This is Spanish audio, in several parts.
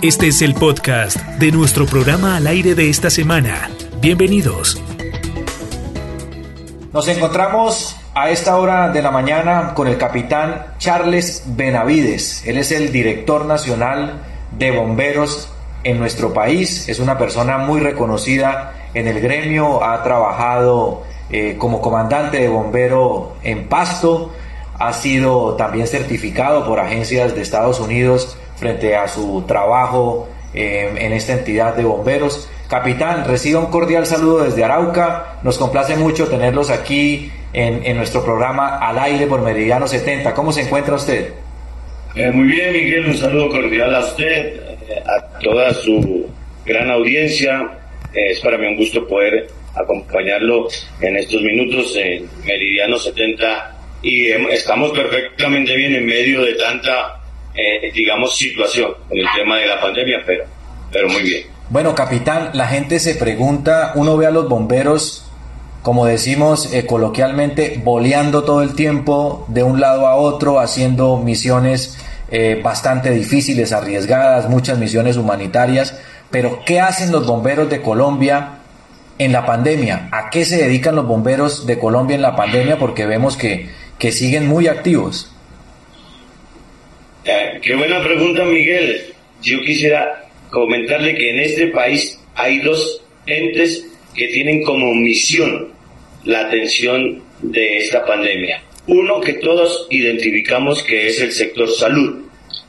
Este es el podcast de nuestro programa al aire de esta semana. Bienvenidos. Nos encontramos a esta hora de la mañana con el capitán Charles Benavides. Él es el director nacional de bomberos en nuestro país. Es una persona muy reconocida en el gremio. Ha trabajado eh, como comandante de bombero en Pasto. Ha sido también certificado por agencias de Estados Unidos frente a su trabajo eh, en esta entidad de bomberos. Capitán, reciba un cordial saludo desde Arauca. Nos complace mucho tenerlos aquí en, nuestro programa Al aire por Meridiano 70. ¿Cómo se encuentra usted? Eh, muy bien, Miguel. Un saludo cordial a usted, eh, a toda su gran audiencia. es para mí un gusto poder acompañarlo en estos minutos en Meridiano 70 y estamos perfectamente bien en medio de tanta eh, digamos, situación con el tema de la pandemia, pero, pero muy bien. Bueno, capitán, la gente se pregunta, uno ve a los bomberos, como decimos eh, coloquialmente, boleando todo el tiempo de un lado a otro, haciendo misiones eh, bastante difíciles, arriesgadas, muchas misiones humanitarias, pero ¿qué hacen los bomberos de Colombia en la pandemia? ¿A qué se dedican los bomberos de Colombia en la pandemia? Porque vemos que, que siguen muy activos. Qué buena pregunta, Miguel. Yo quisiera comentarle que en este país hay dos entes que tienen como misión la atención de esta pandemia. Uno que todos identificamos que es el sector salud,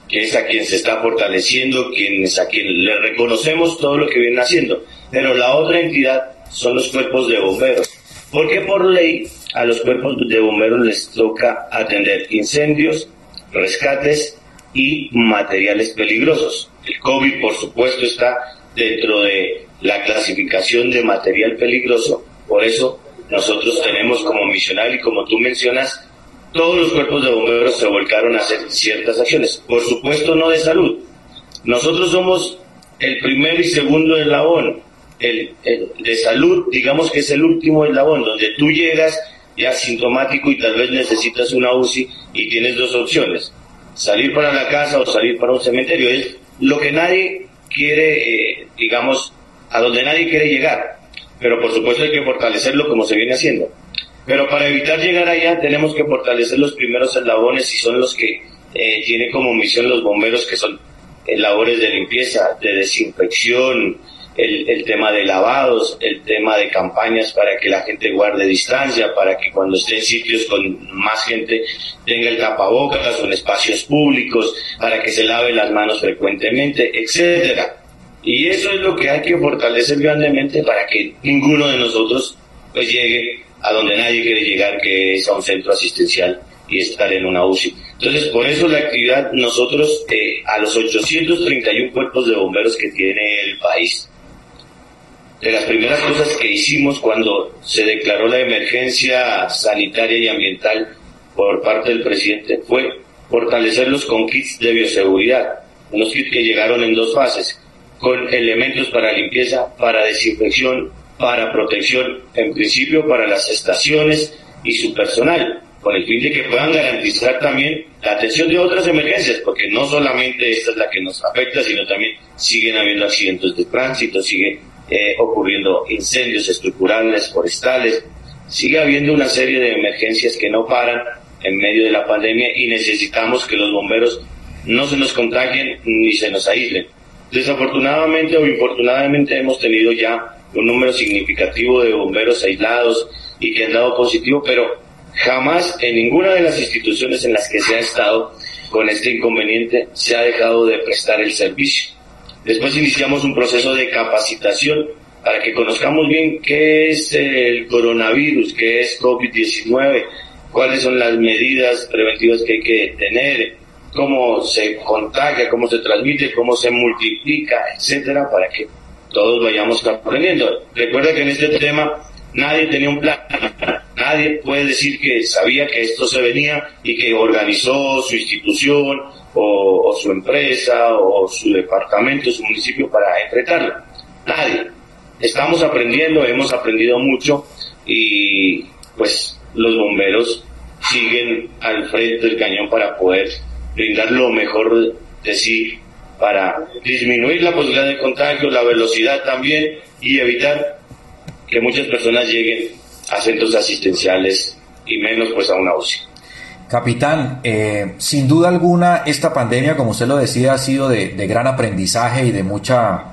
que es a quien se está fortaleciendo, a quien le reconocemos todo lo que vienen haciendo. Pero la otra entidad son los cuerpos de bomberos, porque por ley a los cuerpos de bomberos les toca atender incendios, rescates y materiales peligrosos. El COVID, por supuesto, está dentro de la clasificación de material peligroso, por eso nosotros tenemos como misional y como tú mencionas, todos los cuerpos de bomberos se volcaron a hacer ciertas acciones, por supuesto no de salud. Nosotros somos el primer y segundo eslabón, el, el de salud, digamos que es el último eslabón, donde tú llegas ya sintomático y tal vez necesitas una UCI y tienes dos opciones, salir para la casa o salir para un cementerio. Es lo que nadie quiere, eh, digamos, a donde nadie quiere llegar. Pero por supuesto hay que fortalecerlo como se viene haciendo. Pero para evitar llegar allá tenemos que fortalecer los primeros eslabones y son los que eh, tiene como misión los bomberos que son eh, labores de limpieza, de desinfección, el, tema de lavados, el tema de campañas para que la gente guarde distancia, para que cuando esté en sitios con más gente tenga el tapabocas o en espacios públicos, para que se lave las manos frecuentemente, etcétera. Y eso es lo que hay que fortalecer grandemente para que ninguno de nosotros pues llegue a donde nadie quiere llegar, que es a un centro asistencial y estar en una UCI. Entonces, por eso la actividad, nosotros, eh, a los 831 cuerpos de bomberos que tiene el país, de las primeras cosas que hicimos cuando se declaró la emergencia sanitaria y ambiental por parte del presidente fue fortalecerlos con kits de bioseguridad, unos kits que llegaron en dos fases, con elementos para limpieza, para desinfección, para protección, en principio para las estaciones y su personal, con el fin de que puedan garantizar también la atención de otras emergencias, porque no solamente esta es la que nos afecta, sino también siguen habiendo accidentes de tránsito, sigue eh, ocurriendo incendios estructurales, forestales, sigue habiendo una serie de emergencias que no paran en medio de la pandemia y necesitamos que los bomberos no se nos contagien ni se nos aíslen. Desafortunadamente o infortunadamente hemos tenido ya un número significativo de bomberos aislados y que han dado positivo, pero jamás en ninguna de las instituciones en las que se ha estado con este inconveniente se ha dejado de prestar el servicio. Después iniciamos un proceso de capacitación para que conozcamos bien qué es el coronavirus, qué es COVID-19, cuáles son las medidas preventivas que hay que tener, cómo se contagia, cómo se transmite, cómo se multiplica, etcétera, para que todos vayamos aprendiendo. Recuerda que en este tema nadie tenía un plan, nadie puede decir que sabía que esto se venía y que organizó su institución o, su empresa o su departamento, su municipio para enfrentarlo. Nadie. Estamos aprendiendo, hemos aprendido mucho y pues los bomberos siguen al frente del cañón para poder brindar lo mejor de sí para disminuir la posibilidad de contagio, la velocidad también y evitar que muchas personas lleguen a centros asistenciales y menos pues a una UCI. Capitán, eh, sin duda alguna esta pandemia, como usted lo decía, ha sido de, gran aprendizaje y de mucha...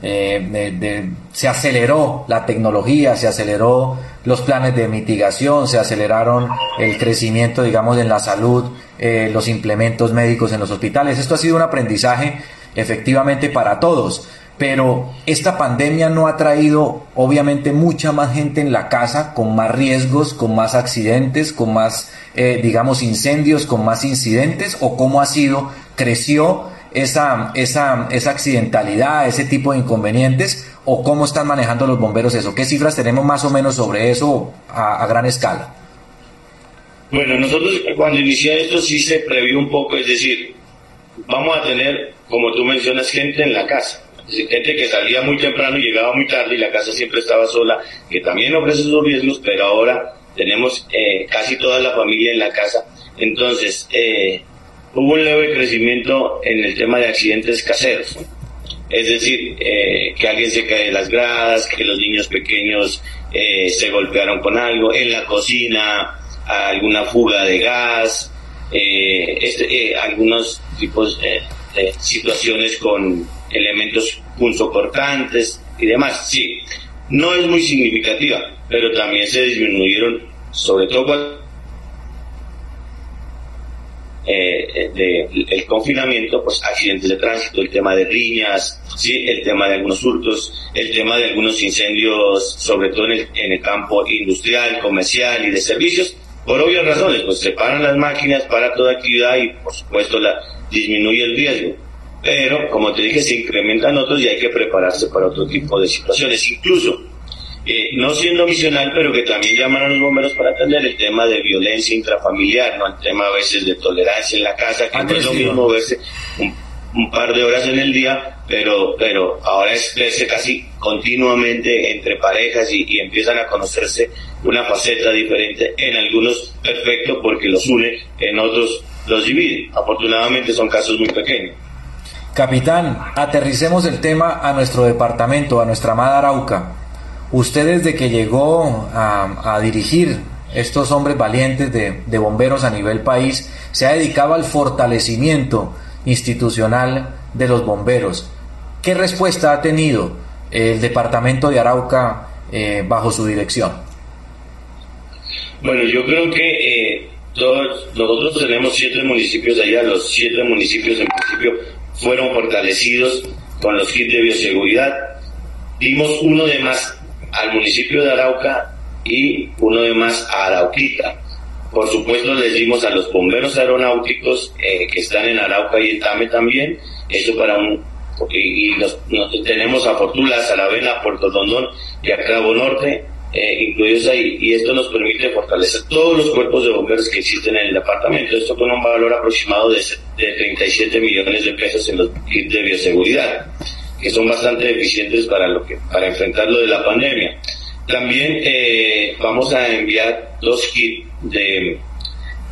Eh, se aceleró la tecnología, se aceleró los planes de mitigación, se aceleraron el crecimiento, digamos, en la salud, eh, los implementos médicos en los hospitales. Esto ha sido un aprendizaje efectivamente para todos. Pero esta pandemia no ha traído obviamente mucha más gente en la casa, con más riesgos, con más accidentes, con más, eh, digamos, incendios, con más incidentes, o cómo ha sido, creció esa, esa, esa accidentalidad, ese tipo de inconvenientes, o cómo están manejando los bomberos eso. ¿Qué cifras tenemos más o menos sobre eso a, gran escala? Bueno, nosotros cuando inició esto sí se previó un poco, es decir, vamos a tener, como tú mencionas, gente en la casa gente que salía muy temprano y llegaba muy tarde y la casa siempre estaba sola, que también ofrece sus riesgos, pero ahora tenemos eh, casi toda la familia en la casa. Entonces, eh, hubo un leve crecimiento en el tema de accidentes caseros. Es decir, eh, que alguien se cae de las gradas, que los niños pequeños se golpearon con algo, en la cocina, alguna fuga de gas, este, algunos tipos de situaciones con elementos punzocortantes y demás. Sí, no es muy significativa, pero también se disminuyeron, sobre todo eh, de, el confinamiento, pues accidentes de tránsito, el tema de riñas, sí, el tema de algunos hurtos, el tema de algunos incendios, sobre todo en el, en el campo industrial, comercial y de servicios, por obvias razones, pues se paran las máquinas para toda actividad y por supuesto la, disminuye el riesgo pero como te dije, se incrementan otros y hay que prepararse para otro tipo de situaciones. Incluso, eh, no siendo misional, pero que también llaman a los bomberos para atender el tema de violencia intrafamiliar, ¿no? El tema a veces de tolerancia en la casa, que no es lo mismo verse un, par de horas en el día, pero, pero ahora es verse casi continuamente entre parejas y, y empiezan a conocerse una faceta diferente, en algunos perfecto porque los une, en otros los divide. Afortunadamente son casos muy pequeños. Capitán, aterricemos el tema a nuestro departamento, a nuestra amada Arauca. Usted desde que llegó a, dirigir estos hombres valientes de, bomberos a nivel país, se ha dedicado al fortalecimiento institucional de los bomberos. ¿Qué respuesta ha tenido el departamento de Arauca eh, bajo su dirección? Bueno, yo creo que eh, todos, nosotros tenemos siete municipios allá, los siete municipios en principio fueron fortalecidos con los kits de bioseguridad. Dimos uno de más al municipio de Arauca y uno de más a Arauquita. Por supuesto les dimos a los bomberos aeronáuticos eh, que están en Arauca y en Tame también, eso para un... Y, tenemos a Fortula, Saravena, Puerto Rondón y a Cabo Norte, eh, incluidos ahí, y esto nos permite fortalecer todos los cuerpos de bomberos que existen en el departamento. Esto con un valor aproximado de, de 37 millones de pesos en los kits de bioseguridad, que son bastante eficientes para, lo que, para enfrentar lo de la pandemia. También eh, vamos a enviar dos kits de,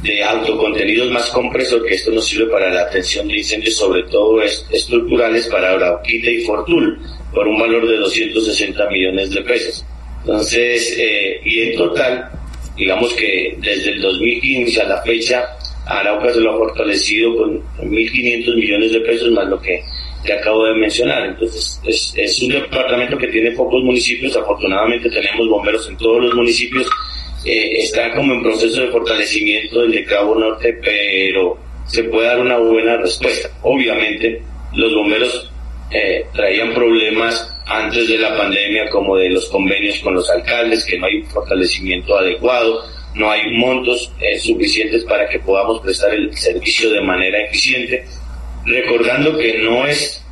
de autocontenidos más compresor, que esto nos sirve para la atención de incendios, sobre todo estructurales para Arauquita y Fortul, por un valor de 260 millones de pesos. Entonces, eh, y en total, digamos que desde el 2015 a la fecha, Arauca se lo ha fortalecido con 1.500 millones de pesos más lo que te acabo de mencionar. Entonces, es, es un departamento que tiene pocos municipios, afortunadamente tenemos bomberos en todos los municipios, eh, está como en proceso de fortalecimiento el de Cabo Norte, pero se puede dar una buena respuesta. Obviamente, los bomberos eh, traían problemas antes de la pandemia como de los convenios con los alcaldes, que no hay un fortalecimiento adecuado, no hay montos eh, suficientes para que podamos prestar el servicio de manera eficiente, recordando que no es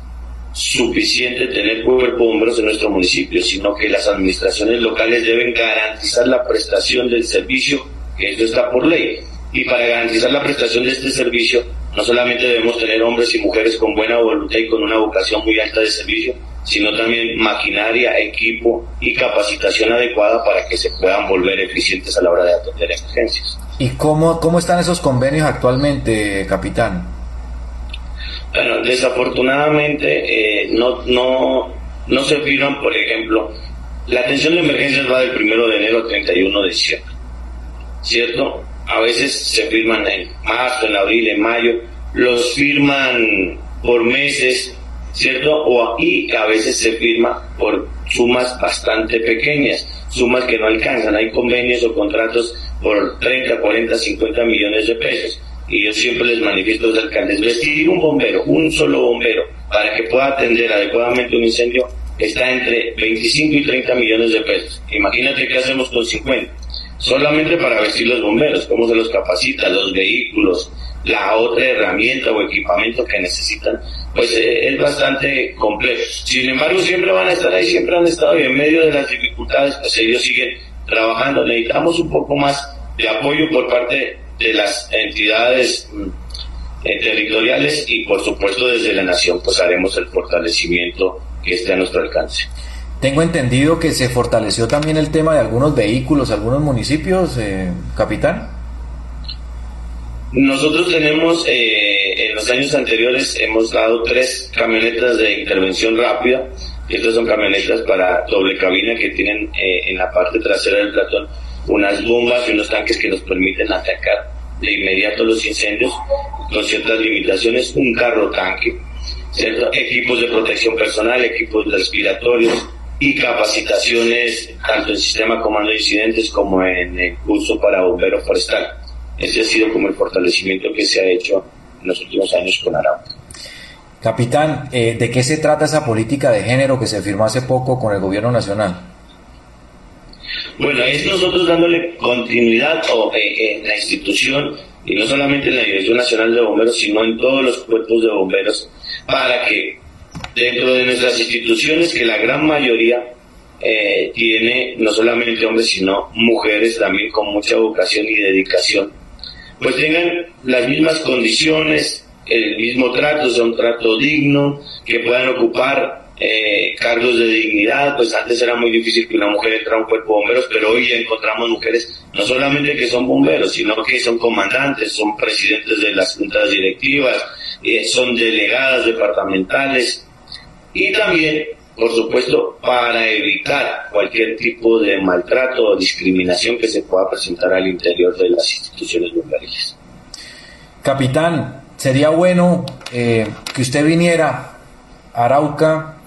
suficiente tener cuerpo de bomberos en nuestro municipio, sino que las administraciones locales deben garantizar la prestación del servicio, que esto está por ley. Y para garantizar la prestación de este servicio, no solamente debemos tener hombres y mujeres con buena voluntad y con una vocación muy alta de servicio, sino también maquinaria, equipo y capacitación adecuada para que se puedan volver eficientes a la hora de atender emergencias. ¿Y cómo, cómo están esos convenios actualmente, capitán? Bueno, desafortunadamente eh, no, no, no se firman, por ejemplo, la atención de emergencias va del 1 de enero al 31 de diciembre, ¿cierto? A veces se firman en marzo, en abril, en mayo, los firman por meses, ¿cierto? O y a veces se firma por sumas bastante pequeñas, sumas que no alcanzan. Hay convenios o contratos por 30, 40, 50 millones de pesos. Y yo siempre les manifiesto a los alcaldes, vestir un bombero, un solo bombero, para que pueda atender adecuadamente un incendio, está entre 25 y 30 millones de pesos. Imagínate qué hacemos con 50. Solamente para vestir los bomberos, cómo se los capacita, los vehículos, la otra herramienta o equipamiento que necesitan, pues eh, es bastante complejo. Sin embargo, siempre van a estar ahí, siempre han estado y en medio de las dificultades, pues ellos siguen trabajando. Necesitamos un poco más de apoyo por parte de las entidades mm, eh, territoriales y por supuesto desde la nación pues haremos el fortalecimiento que esté a nuestro alcance. Tengo entendido que se fortaleció también el tema de algunos vehículos, algunos municipios, eh, capitán. Nosotros tenemos, eh, en los años anteriores, hemos dado tres camionetas de intervención rápida. Estas son camionetas para doble cabina que tienen eh, en la parte trasera del platón unas bombas y unos tanques que nos permiten atacar de inmediato los incendios con ciertas limitaciones. Un carro tanque, equipos de protección personal, equipos respiratorios y capacitaciones tanto en sistema comando de incidentes como en el curso para bombero forestal. Ese ha sido como el fortalecimiento que se ha hecho en los últimos años con Arauca. Capitán, eh, ¿de qué se trata esa política de género que se firmó hace poco con el gobierno nacional? Bueno, es nosotros dándole continuidad eh, en la institución y no solamente en la Dirección Nacional de Bomberos, sino en todos los cuerpos de bomberos, para que dentro de nuestras instituciones, que la gran mayoría eh, tiene no solamente hombres, sino mujeres también con mucha vocación y dedicación, pues tengan las mismas condiciones, el mismo trato, sea un trato digno, que puedan ocupar eh, cargos de dignidad, pues antes era muy difícil que una mujer entrara a un cuerpo de bomberos, pero hoy encontramos mujeres no solamente que son bomberos, sino que son comandantes, son presidentes de las juntas directivas, eh, son delegadas departamentales y también por supuesto, para evitar cualquier tipo de maltrato o discriminación que se pueda presentar al interior de las instituciones bomberiles. Capitán, sería bueno eh, que usted viniera a Arauca,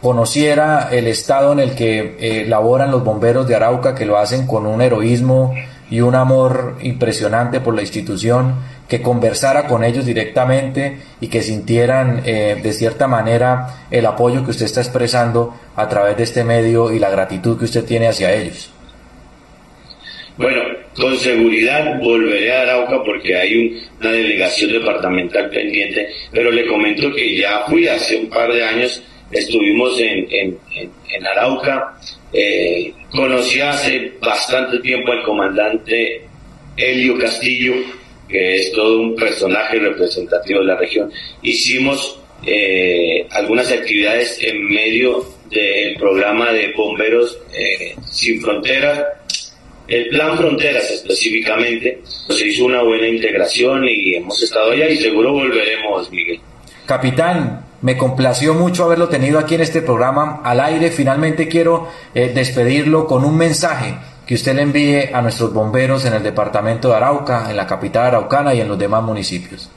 conociera el estado en el que eh, laboran los bomberos de Arauca, que lo hacen con un heroísmo y un amor impresionante por la institución que conversara con ellos directamente y que sintieran eh, de cierta manera el apoyo que usted está expresando a través de este medio y la gratitud que usted tiene hacia ellos. Bueno, con seguridad volveré a Arauca porque hay una delegación departamental pendiente, pero le comento que ya fui hace un par de años, estuvimos en, en, Arauca, eh, conocí hace bastante tiempo al comandante Helio Castillo, que es todo un personaje representativo de la región. Hicimos eh, algunas actividades en medio del programa de Bomberos eh, Sin Fronteras, el Plan Fronteras específicamente. Se hizo una buena integración y hemos estado allá y seguro volveremos, Miguel. Capitán, me complació mucho haberlo tenido aquí en este programa al aire. Finalmente quiero eh, despedirlo con un mensaje que usted le envíe a nuestros bomberos en el departamento de Arauca, en la capital araucana y en los demás municipios.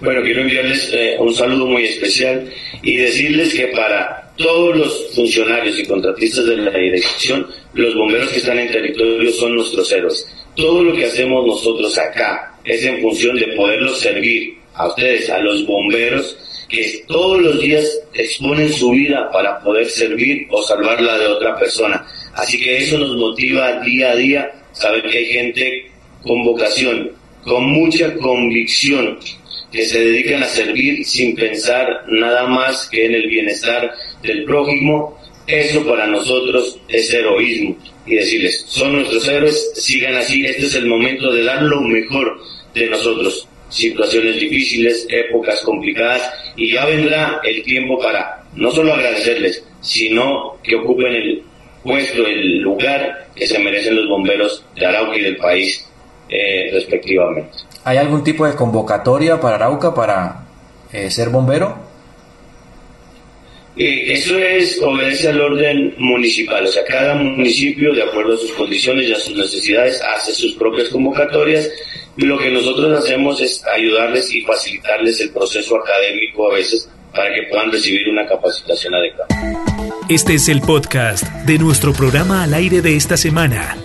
Bueno, quiero enviarles eh, un saludo muy especial y decirles que para todos los funcionarios y contratistas de la dirección, los bomberos que están en territorio son nuestros héroes. Todo lo que hacemos nosotros acá es en función de poderlos servir a ustedes, a los bomberos, que todos los días exponen su vida para poder servir o salvar la de otra persona. Así que eso nos motiva día a día, saber que hay gente con vocación, con mucha convicción, que se dedican a servir sin pensar nada más que en el bienestar del prójimo. Eso para nosotros es heroísmo. Y decirles, son nuestros héroes, sigan así, este es el momento de dar lo mejor de nosotros. Situaciones difíciles, épocas complicadas, y ya vendrá el tiempo para no solo agradecerles, sino que ocupen el puesto el lugar que se merecen los bomberos de Arauca y del país eh, respectivamente. ¿Hay algún tipo de convocatoria para Arauca para eh, ser bombero? Eh, eso es, obedece al orden municipal, o sea, cada municipio, de acuerdo a sus condiciones y a sus necesidades, hace sus propias convocatorias. Lo que nosotros hacemos es ayudarles y facilitarles el proceso académico a veces para que puedan recibir una capacitación adecuada. Este es el podcast de nuestro programa al aire de esta semana